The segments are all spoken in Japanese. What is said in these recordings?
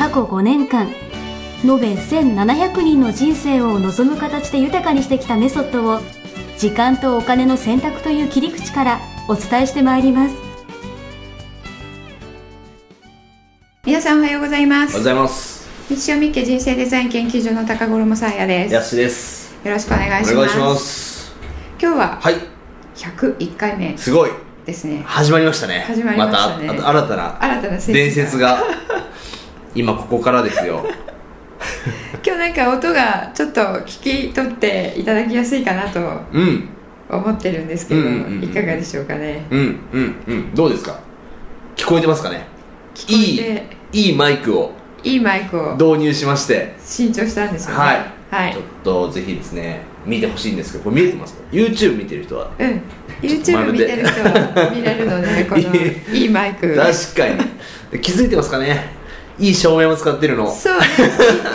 過去5年間延べ1700人の人生を望む形で豊かにしてきたメソッドを時間とお金の選択という切り口からお伝えしてまいります皆さんおはようございますおはようございます。日曜日家人生デザイン研究所の高頃もさあやですやです。よろしくお願いしますお願いします。今日ははい、101回目すごい。ですね始まりましたね。始まりましたねたあ新たな新たな伝説が 今ここからですよ。今日なんか音がちょっと聞き取っていただきやすいかなとうん、思ってるんですけど、うんいかがでしょうかね？うん、うん、うん。どうですか？聞こえてますかね？いいいいマイクをいいマイクを導入しまして、新調したんですよねはい、はいちょっとぜひですね見てほしいんですけど、これ見えてますか？YouTube 見てる人は。うん YouTube 見てる人は見れるのでこの いいマイク確かに。気づいてますかね？いい照明も使ってるの。そうね。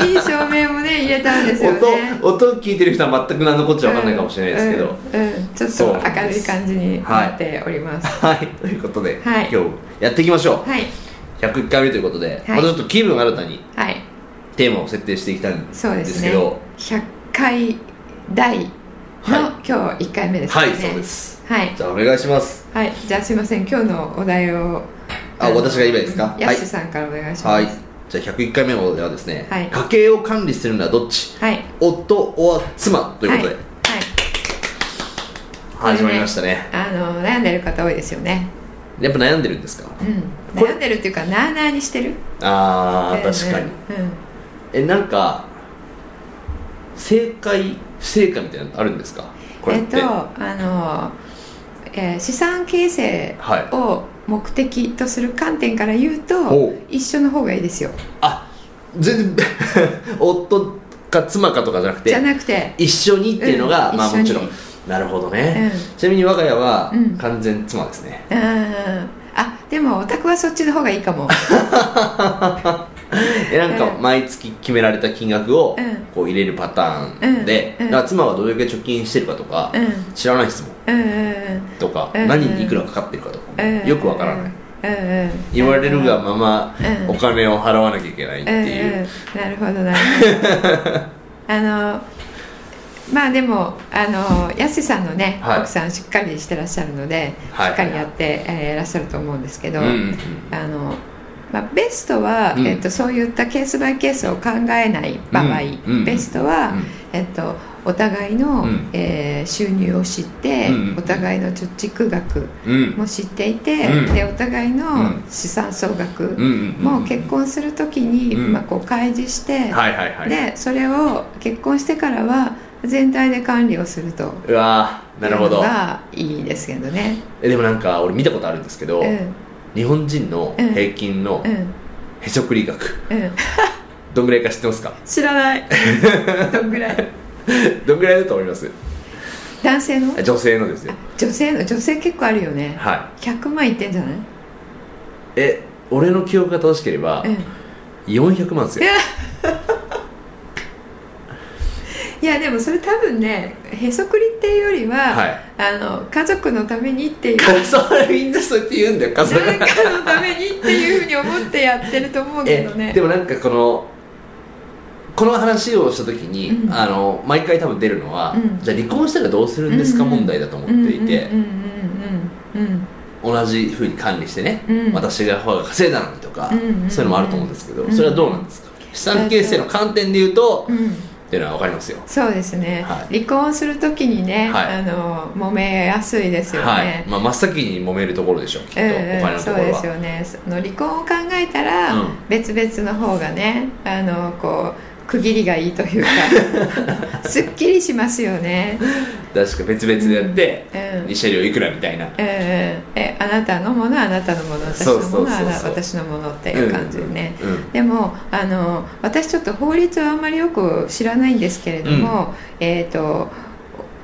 いいいい照明もね入れたんですよね。音音聞いてる人は全く何のこっちゃ分かんないかもしれないですけど、うんうん。うんちょっと明るい感じになっております。はい。ということで、はい。今日やっていきましょう、はい。101回目ということで、はい。またちょっと気分新たにはい。テーマを設定していきたいんそうですすけど100回台の、はい。今日1回目ですね。はいそうです。はい。じゃあお願いします。はい。じゃあすいません。今日のお題をあの私が言えばいい。ですかやすしさんからお願いします。はい。じゃあ101回目のではですね、はい。家計を管理するのはどっち？はい。夫は妻ということで、はい。始まりましたね。はいあの悩んでる方多いですよね。やっぱ悩んでるんですか？うん。悩んでるっていうかなあなあにしてる。あーうん確かに。うん。えなんか正解不正解みたいなのあるんですか？えっとあの、えー資産形成はい。を目的とする観点から言うと、一緒の方がいいですよ。あ全然 夫か妻かとかじゃなくてじゃなくて一緒にっていうのが、うんまあもちろん。なるほどね、うん。ちなみに我が家はうん。完全妻ですね、うん。あでもオタクはそっちの方がいいかも。えなんかうん。毎月決められた金額をうん。こう入れるパターンで、だから妻はどれだけ貯金してるかとか、うん。知らない質問うんうんとか、うん何にいくらかかってるかとか、うんよくわからない、言われるがままうん。お金を払わなきゃいけないっていう、なるほどなるほど。あのまあでもあのやすしさんのね、はい。奥さんしっかりしてらっしゃるので、はい。しっかりやって、えーいらっしゃると思うんですけど、うんうんうん。あのまあ、ベストは、うん。えっと、そういったケースバイケースを考えない場合、うん。うん。ベストは、うん。えっと、お互いの、うん。えー収入を知って、うん。うん。お互いの貯蓄額うん。も知っていて、うん。でお互いのうん。資産総額も結婚する時に、うん。まあ、こう開示して、はいはいはい。でそれを結婚してからは全体で管理をするとうわーなるほど。がいいですけどね。えでもなんか俺見たことあるんですけど、うん日本人の平均のうん。へそくり額、うん、どんぐらいか知ってますか？知らない。どんぐらい？どんぐらいだと思います？男性の？女性のですよ。女性の？女性結構あるよね。は100万いってんじゃない？いえ俺の記憶が正しければうん。400万ですよ いやでもそれ多分ねへそくりっていうよりは、はい。あの家族のためにっていう。それみんなそうやって言うんだよ家族。誰かのためにっていうふうに思ってやってると思うけえどね。でもなんかこのこの話をした時に、うん。あの毎回多分出るのは、うん。じゃあ離婚したらどうするんですかうん問題だと思っていて、同じふうに管理してね、うん。私が方が稼いだのにとか、そういうのもあると思うんですけど、うんそれはどうなんですか？資産形成の観点で言うと、っていうのは分かりますよ。そうですね、はい。離婚するときにね、はい。あの揉めやすいですよね、はい、まあ、真っ先に揉めるところでしょうきっと、うんうんそうですよね。その離婚を考えたら、うん。別々の方がねあのこう区切りがいいというか すっきりしますよね。確か別々でやって、うん慰謝料いくらみたいな。えーえあなたのものはあなたのもの私のもの私のものっていう感じでね、うんうんでもあの私ちょっと法律はあんまりよく知らないんですけれども、えっ、と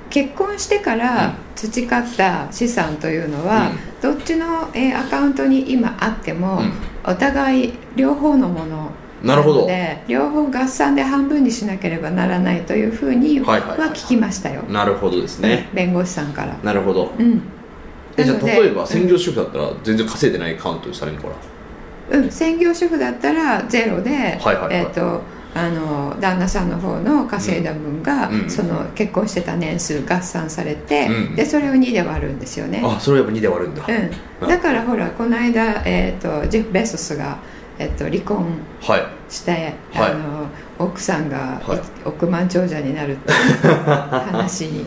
結婚してから培った資産というのは、どっちの、えーアカウントに今あっても、うん。お互い両方のものなるほど。両方合算で半分にしなければならないというふうにははいはいはいはい。聞きましたよ、なるほどですね、弁護士さんから。なるほど。うん。えじゃあ例えば専業主婦だったら全然稼いでないカウントにされるのかな？うん、専業主婦だったらゼロで、はいはいはい。えっ、とあの旦那さんの方の稼いだ分が、うんその結婚してた年数合算されて、うんでそれを2で割るんですよね、あそれはやっぱ2で割るんだ、うん、だからほらこの間、えー、とジェフ・ベソスが、えー、と離婚はい。して、はい。あの奥さんが、はい。億万長者になるっていう 話に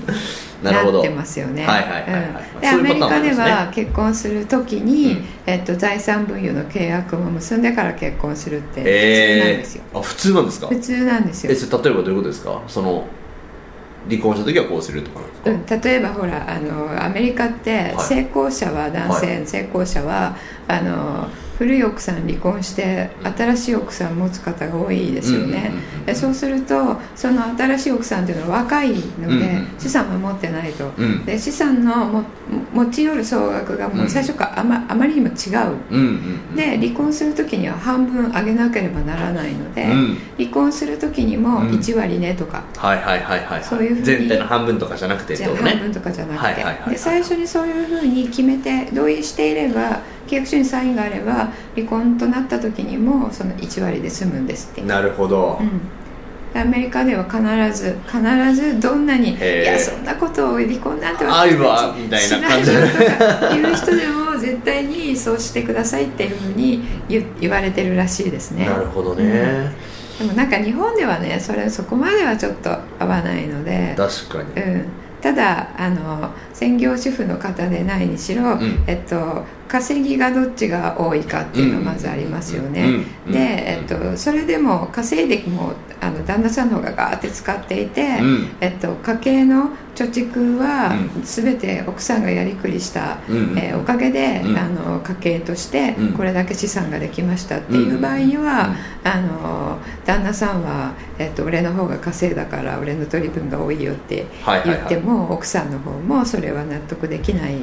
なってますよね。はいはいはいはい。うん。でアメリカでは結婚する時に、うん。えっと、財産分与の契約も結んでから結婚するって普通なんえですよ。ー、あ普通なんですか？普通なんですよ。え。それ例えばどういうことですか？その離婚した時はこうするとかなんですか、うん、例えばほらあのアメリカってはい。成功者は男性、は成功者はあの古い奥さん離婚して新しい奥さん持つ方が多いですよね、そうするとその新しい奥さんっていうのは若いので、資産は持ってないと、うん。で資産のも持ち寄る総額がもう最初からあまあまりにも違う。で離婚する時には半分上げなければならないので、うん。離婚する時にもうん。1割ねとか、はいはいはいはいはい。そういうふうに全体の半分とかじゃなくてね。半分とかじゃなくて、で最初にそういうふうに決めて同意していれば契約書にサインがあれば離婚となった時にもその1割で済むんですって、なるほど、うん。でアメリカでは必ず必ずどんなに「いやそんなことを離婚なんてあるわみたいな感じ。しないよ」とか言う人でも絶対にそうしてくださいっていうふうに言言われてるらしいですね。なるほどね、でもなんか日本ではねそれそこまではちょっと合わないので。確かに。うん、ただあの専業主婦の方でないにしろ、ん。えっと、稼ぎがどっちが多いかっていうのはまずありますよね、うん。うん。で、えっと、それでも稼いでもあの旦那さんの方がガーって使っていて、うん。えっと、家計の貯蓄はうん。全て奥さんがやりくりした、うん。うん。えーおかげで、うん。あの家計としてうん。これだけ資産ができましたっていう場合には、うん。あの旦那さんは、えっと、俺の方が稼いだから俺の取り分が多いよってはいはいはい。言っても、奥さんの方もそれは納得できない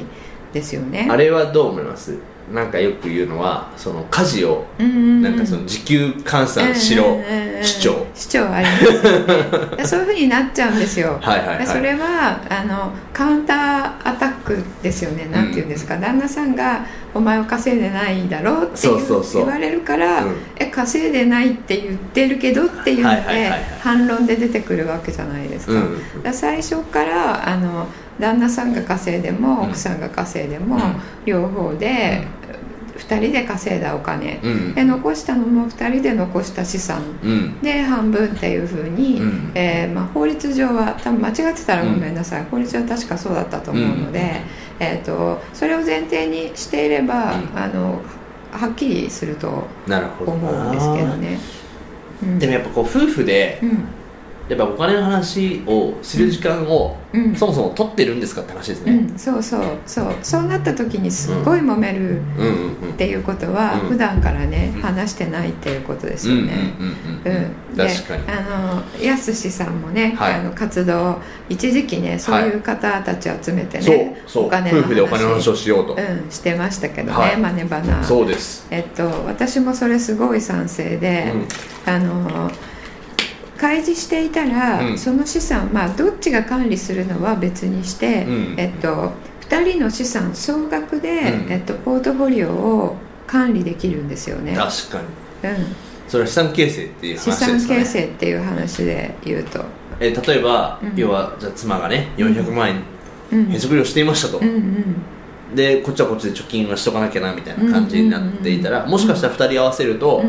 ですよね。あれはどう思います？なんかよく言うのはその家事をうんうんうん。なんかその時給換算しろうんうんうんうん。主張主張ありますよね。で そういうふうになっちゃうんですよ。はいはいはい。でそれはあのカウンターアタックですよね。なんて言うんですか、旦那さんが「お前は稼いでないだろ」っていうそうそうそう。言われるから、うん。え稼いでないって言ってるけどっていうので、反論で出てくるわけじゃないですか,、うん最初からあの旦那さんが稼いでもうん。奥さんが稼いでも、うん。両方で、2人で稼いだお金、うん。で残したのも2人で残した資産。うん。で半分っていうふうに、うん。えーまあ、法律上は多分間違ってたらごめんなさい、法律は確かそうだったと思うので、えー、とそれを前提にしていれば、うん。あのはっきりすると思うんですけどね。うんでもやっぱこう夫婦でうんやっぱお金の話をする時間をうん。そもそも取ってるんですかって話ですね。うん、そうそう。そう。そうなった時にすっごい揉めるうんうんうん。っていうことは、うん。普段からね、うん話してないっていうことですうんうんよね。うんうん。うん、で確かに。あのやすしさんもね、はい。あの活動一時期ねそういう方たちを集めてね、そうそう。お金の夫婦でお金の話をしようと。うん、してましたけどね、はい。マネバナ。そうです。えっと私もそれすごい賛成で、あの開示していたら、うん。その資産まあどっちが管理するのは別にして、うん。えっと2人の資産総額で、うん。えっと、ポートフォリオを管理できるんですよね、確かに。うん、それは資産形成っていう資産話ですかね。形成っていう話で言うと、え例えば、うん。要はじゃあ妻がね400万円うん、へそくりをしていましたと、うんうん。でこっちはこっちで貯金はしとかなきゃなみたいな感じになっていたら、うんもしかしたら2人合わせると、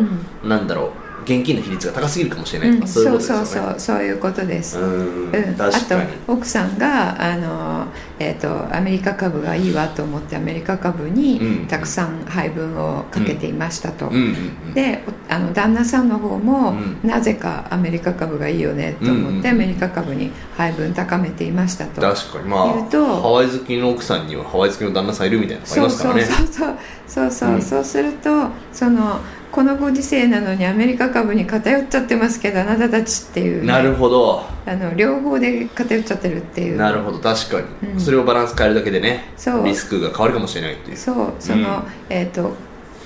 うん。なんだろう現金の比率が高すぎるかもしれないうん、そういうそうことですよね。そうそうそういうことです、うんうん、あと奥さんがあの、えー、とアメリカ株がいいわと思ってアメリカ株にうんたくさん配分をかけていましたと、うんうんうん。でおあの旦那さんの方も、うん。なぜかアメリカ株がいいよねと思って、アメリカ株に配分高めていましたと。確かに。まあハワイ好きの奥さんにはハワイ好きの旦那さんいるみたいなのがありそうますからね。そうそうそうそうそう、うん。そうするとそのこのご時世なのにアメリカ株に偏っちゃってますけどあなたたちっていう。ね、なるほど。あの両方で偏っちゃってるっていう。なるほど。確かに、うん。それをバランス変えるだけでねそう。リスクが変わるかもしれないっていう。そう。その、うん。えっ、と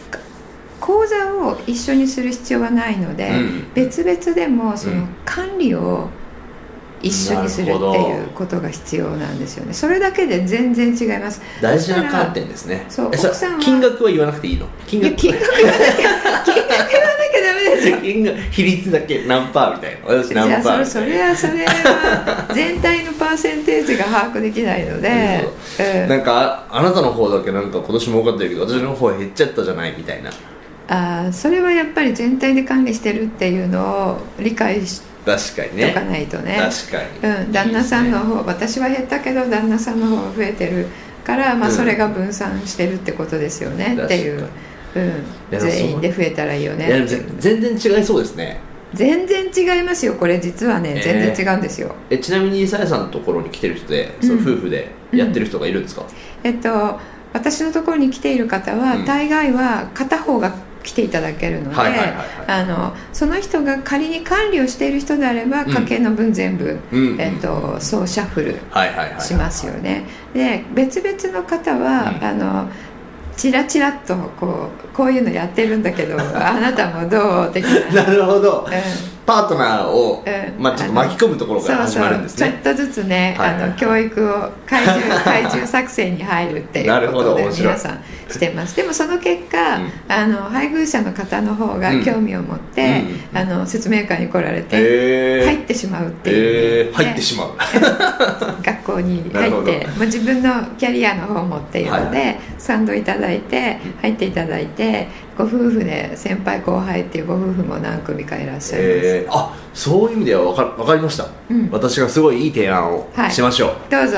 か口座を一緒にする必要はないので、うん。別々でもそのうん。管理を一緒にするっていうことが必要なんですよね。それだけで全然違います。大事な観点ですね。そう奥さんは金額は言わなくていいの？金額？金額言わなきゃ金額言わなきゃダメですよ。金額比率だけ何パーみたいな。私何パーあそれそれはそれは全体のパーセンテージが把握できないので、う。ん。なんかああなたの方だけなんか今年儲かってるけど私の方減っちゃったじゃないみたいな。あーそれはやっぱり全体で管理してるっていうのを理解し確かにね。とかないとね。確かに、うん、旦那さんの方私は減ったけど旦那さんの方が増えてるから、まあ、うん。それが分散してるってことですよね、っていう、うん、や全員で増えたらいいよね。全然違いそうですね。全然違いますよこれ実はね。えー。全然違うんですよ、えちなみにさやさんのところに来てる人で、その夫婦でやってる人がいるんですか、えっと私のところに来ている方は、うん。大概は片方が来ていただけるので、その人が仮に管理をしている人であればうん。家計の分全部、うんえっと、そうシャッフルしますよね。で別々の方は、うん。あのチラチラっとこうこういうのやってるんだけど あなたもどう？的な、なるほど。うんパートナーを、うん。まあ、ちょっと巻き込むところから始まるんですね。そうそうちょっとずつね、はい。はいはいあの教育を怪獣 怪獣作戦に入るっていうことで皆さんしてます。でもその結果、うん。あの配偶者の方の方が興味を持って、うん。あの説明会に来られて、へ入ってしまうっていう、えー、入ってしまう。学校に入って、まあ、自分のキャリアの方もっていうので、は賛同いただいて入っていただいてご夫婦で先輩後輩っていうご夫婦も何組かいらっしゃいます、えー、あそういう意味では分か分かりました、うん。私がすごいいい提案をはい。しましょう、どうぞ。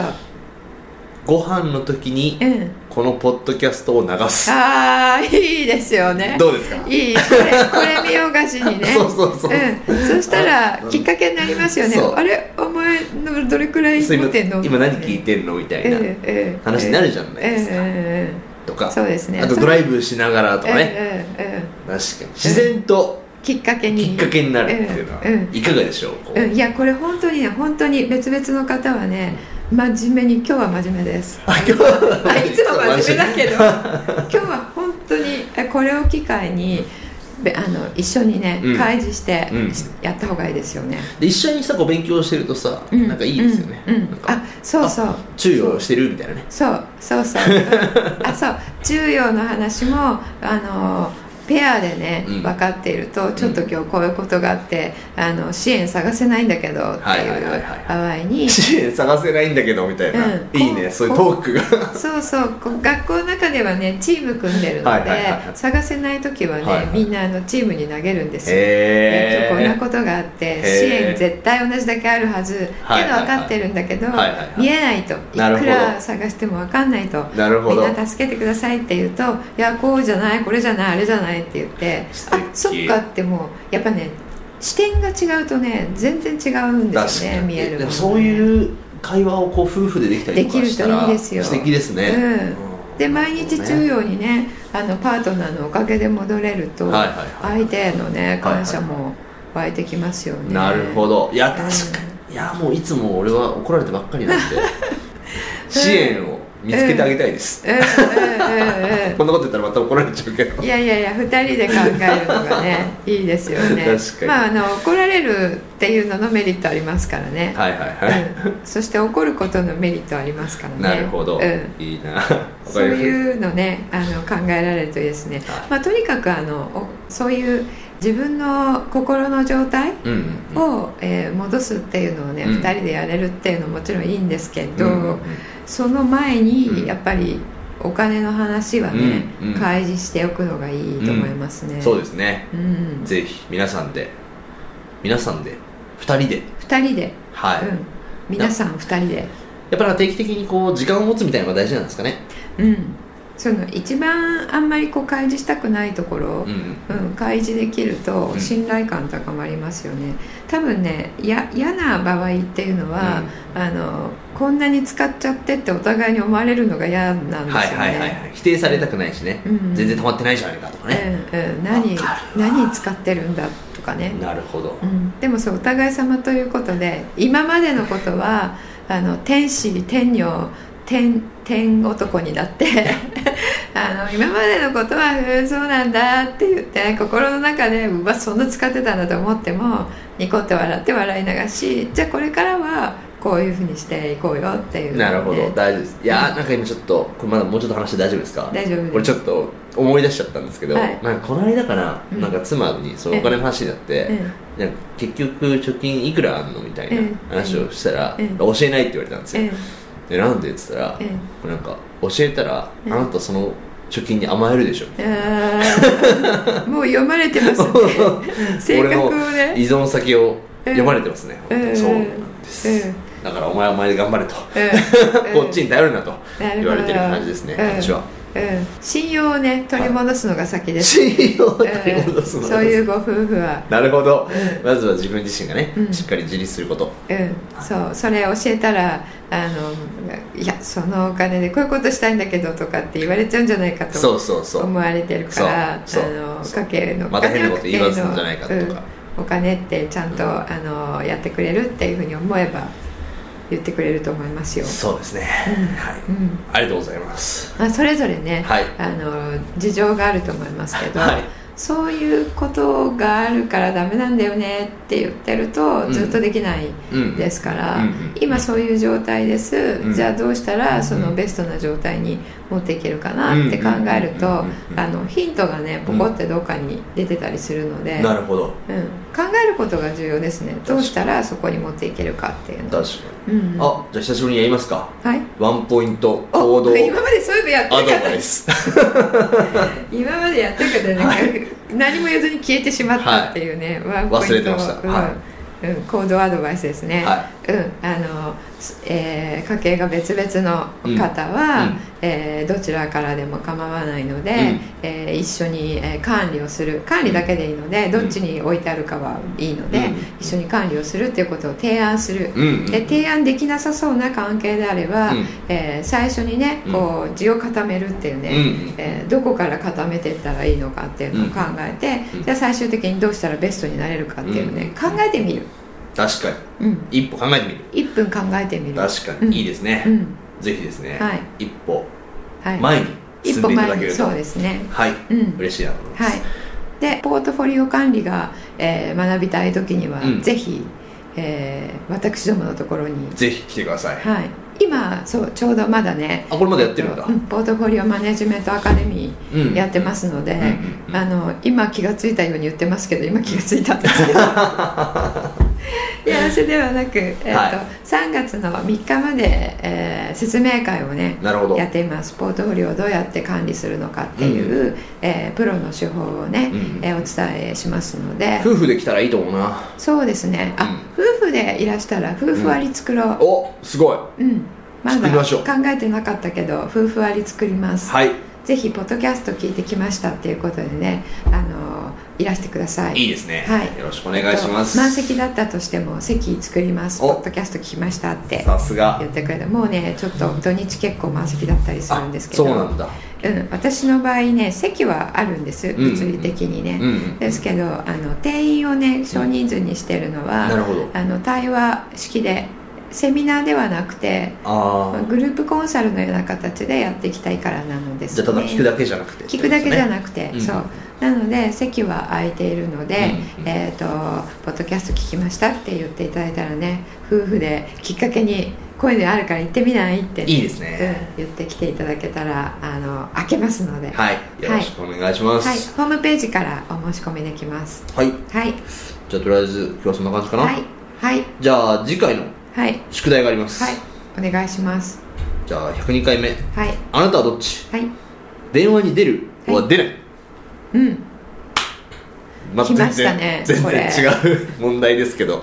ご飯の時にうん。このポッドキャストを流す。ああいいですよね。どうですか？いいこれこれ見よがしにね。そうそうそうう。ん、そしたらきっかけになりますよね。あれ？お前のどれくらいそう今持ってんの？今何聞いてんの？みたいな話になるじゃないですか。えええとか、えそうですね。あとドライブしながらとかね、ええええ確かに。自然ときっかけに。きっかけになるっていうのはうんうん。いかがでしょう？こう。うん、いやこれ本当にね本当に別々の方はね真面目に今日は真面目です。あ今日はあいつも真面目だけど 今日は本当にえこれを機会にべあの一緒にね、うん。開示して、うん。やった方がいいですよね、で一緒にさこう勉強してるとさ、うん。なんかいいですよね、うん。あそうそう。注意をしてるみたいなね。そう。そうそう。う んあそう。重要の話もあのペアでね、うん。分かっているとちょっと今日こういうことがあってあの支援探せないんだけどってはいう場合に 支援探せないんだけどみたいな、うん。いいねこそういうトークが。そうそうこう学校の中ではねチーム組んでるので、探せない時はね、はいはい。みんなあのチームに投げるんですよ、へ今日こんなえことがあって支援絶対同じだけあるはずけど分かってるんだけど、見えないといくら探しても分かんないとなるほど。みんな助けてくださいって言うと「いやこうじゃないこれじゃないあれじゃない」って言って「素敵。あそっか」ってもうやっぱね視点が違うとね全然違うんですよね見えるものでもそういう会話をこう夫婦でできたりとかしたらできるといいですよ。素敵ですね、うん。うん。で毎日重要にねあのパートナーのおかげで戻れると、はいはいはい相手へのね感謝も湧いてきますよね、なるほど。いやうん。確かに。いやもういつも俺は怒られてばっかりなんで。支援を見つけてあげたいです、うんうんうんうんこんなこと言ったらまた怒られちゃうけど。いやいやいや2人で考えるのがね いいですよね。確かに。まああの怒られるっていうののメリットありますからね、はいはいはい、うん、そして怒ることのメリットありますからね。なるほど、うん。いいな。わそういうのねあの考えられるといいですね、はい。まあ、とにかくあのおそういう自分の心の状態を、えー戻すっていうのをね、うん。2人でやれるっていうのももちろんいいんですけど、うんうんうんその前にうん。やっぱりお金の話はね、うんうん。開示しておくのがいいと思いますね、そうですね。うん。ぜひ皆さんで。皆さんで。2人で。2人で、はい、うん、皆さん2人で。やっぱり定期的にこう時間を持つみたいなのが大事なんですかね。うんその一番あんまりこう開示したくないところ、うん。うん、開示できるとうん。信頼感高まりますよね。多分ねや嫌な場合っていうのは、あのこんなに使っちゃってってお互いに思われるのが嫌なんですよね、はいはいはいはい。否定されたくないしね、うん。全然溜まってないじゃないかとかね、うんうん、何何使ってるんだとかね、なるほど、うん、でもそうお互い様ということで今までのことはあの天使天女天天男になって あの今までのことはうんそうなんだって言って心の中でうわそんな使ってたんだと思ってもニコって笑って笑い流しじゃあこれからはこういうふうにしていこうよっていう、なるほど。大丈夫です。いやーなんか今ちょっとこれまだもうちょっと話して大丈夫ですか？大丈夫です。俺ちょっと思い出しちゃったんですけど、はい。なんかこの間かな,、うん。なんか妻にそのお金の話になって、うんなんか結局貯金いくらあんのみたいなうん話をしたら、うん教えないって言われたんですよ、うんでなんで？って言ったら、うんなんか教えたら、うんあなたその貯金に甘えるでしょ。あー もう読まれてますね。性格を俺のね。依存先を読まれてますね、うんそうなんです、うんだからお前はお前で頑張れと、うん こっちに頼るなと言われてる感じですね、うん私はうん、信用をね取り戻すのが先です、信用を取り戻すのそういうご夫婦は。なるほど、うまずは自分自身がね、うん。しっかり自立すること。うん、そうそれ教えたらあのいやそのお金でこういうことしたいんだけどとかって言われちゃうんじゃないかとそうそうそう。思われてるからそうそう。あのそう家計のまた変なこと言んじゃないかとか。うん。お金ってちゃんと、あのやってくれるっていうふうに思えば言ってくれると思いますよ、そうですね、うん。はい、うん。ありがとうございます。まあ、それぞれね、はい。あの事情があると思いますけど、はい。そういうことがあるからダメなんだよねって言ってるとうん。ずっとできないうんですから、うん。うん。今そういう状態です、うん。じゃあどうしたらそのうん。ベストな状態に持っていけるかなって考えるとあのヒントがねポコってどっかに出てたりするので、なるほどうん、考えることが重要ですねどうしたらそこに持っていけるかっていうの、確かに、うん、あじゃあ久しぶりにやりますかはいワンポイント行動今までそういえばやってアドなかったバイス今までやってたけどね、何も言わずに消えてしまったっていうね、ワンポイント忘れてましたうんはうん、行動アドバイスですね、はうんあのえー家計が別々の方は、うん。うん。えーどちらからでも構わないので、うん。えー一緒に、えー管理をする管理だけでいいので、どっちに置いてあるかはいいので、うん。一緒に管理をするっていうことを提案する、で提案できなさそうな関係であれば、うん。えー最初にねこう地を固めるっていうね、うん。えーどこから固めていったらいいのかっていうのを考えて、うんじゃあ最終的にどうしたらベストになれるかっていうね、考えてみる、確かうん、に一歩考えてみる。1分考えてみる。確かうん。にいいですね、うん。ぜひですね、はい。一歩。はい、前に進んでいただけると。そうですね。はい、うん。嬉しいなと思います、はい。でポートフォリオ管理が、えー学びたい時には、うん。ぜひ、えー私どものところに。ぜひ来てください、はい。今そうちょうどまだねあこれまだやってるんだ、うんポートフォリオマネジメントアカデミうん。ーやってますので、うんうんうん。あの今気がついたように言ってますけど今気がついたんですけど いやそれではなく、えーとはい。3月の3日まで、えー説明会をねなるほど。やっています。ポートフォリオをどうやって管理するのかっていう、えープロの手法をね、うん。えーお伝えしますので。夫婦で来たらいいと思うな。そうですね。あ、夫婦でいらしたら夫婦割作ろう、おすごい。うん。まだ考えてなかったけど夫婦割作ります、はい。ぜひポッドキャスト聞いてきましたっていうことでねあのいらしてください。いいですね、はい。よろしくお願いします。満席だったとしても席作ります。お。ポッドキャスト聞きましたってさすが。言ってくれてもうねちょっと土日結構満席だったりするんですけど。そうなんだ。うん、私の場合ね席はあるんですん物理的にね、うんうんですけどあの定員をね少人数にしてるのは、なるほど。あの対話式でセミナーではなくてああグループコンサルのような形でやっていきたいからなのです、じゃあただ聞くだけじゃなくて聞くだけじゃくなくて、うん。そう。なので席は空いているので、うんえっ、と「ポッドキャスト聞きました」って言っていただいたらね夫婦できっかけにこういうのあるから行ってみないって、いいですね、うん、言ってきていただけたらあの開けますので、はい。よろしくお願いします。はい、ホームページからお申し込みできます。はい、はい。じゃあとりあえず今日はそんな感じかな、はい。はい。じゃあ次回のはい。宿題があります、はい。お願いします。じゃあ102回目。はい。あなたはどっち？はい。電話に出る？は出ない、うん。まあ来ましたね全然違う問題ですけど。う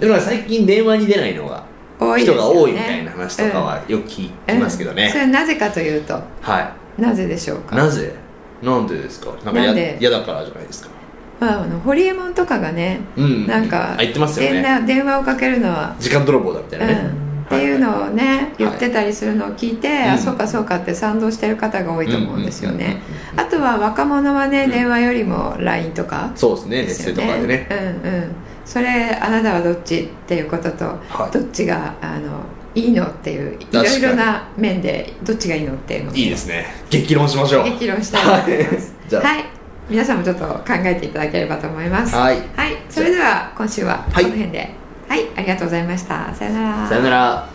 でもなんか最近電話に出ないのがん多いですよね。人が多いみたいな話とかはよく聞きますけどね、うん。それはなぜかというとはなぜでしょうか？いなぜ？なんでですか？なんかやなんで？嫌だからじゃないですかまあ、あのホリエモンとかがねうん。なんかあ言ってますよ電ね話電話をかけるのは時間泥棒だみたいなね、うん。っていうのをね言ってたりするのを聞いて、うん。あそうかそうかって賛同してる方が多いと思うんですよね。うんうんうんうんあとは若者はね電話よりも LINE とかそうですねメッセとかでね。うんうん。それあなたはどっちっていうことと、はい。どっちがあのいいのっていういろいろな面でどっちがいいのっていうのを。いいですね。激論しましょう。激論したいと思います。じゃあ。はい皆さんもちょっと考えていただければと思います。はい。はい、それでは今週はこはい。の辺で。はい、ありがとうございました。さよなら。さよなら。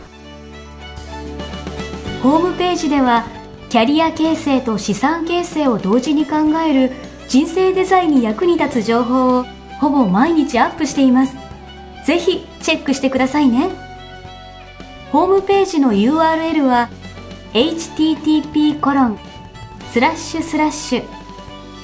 ホームページではキャリア形成と資産形成を同時に考える人生デザインに役に立つ情報をほぼ毎日アップしています。ぜひチェックしてくださいね。ホームページの URL は http コロンスラッシュスラッシュ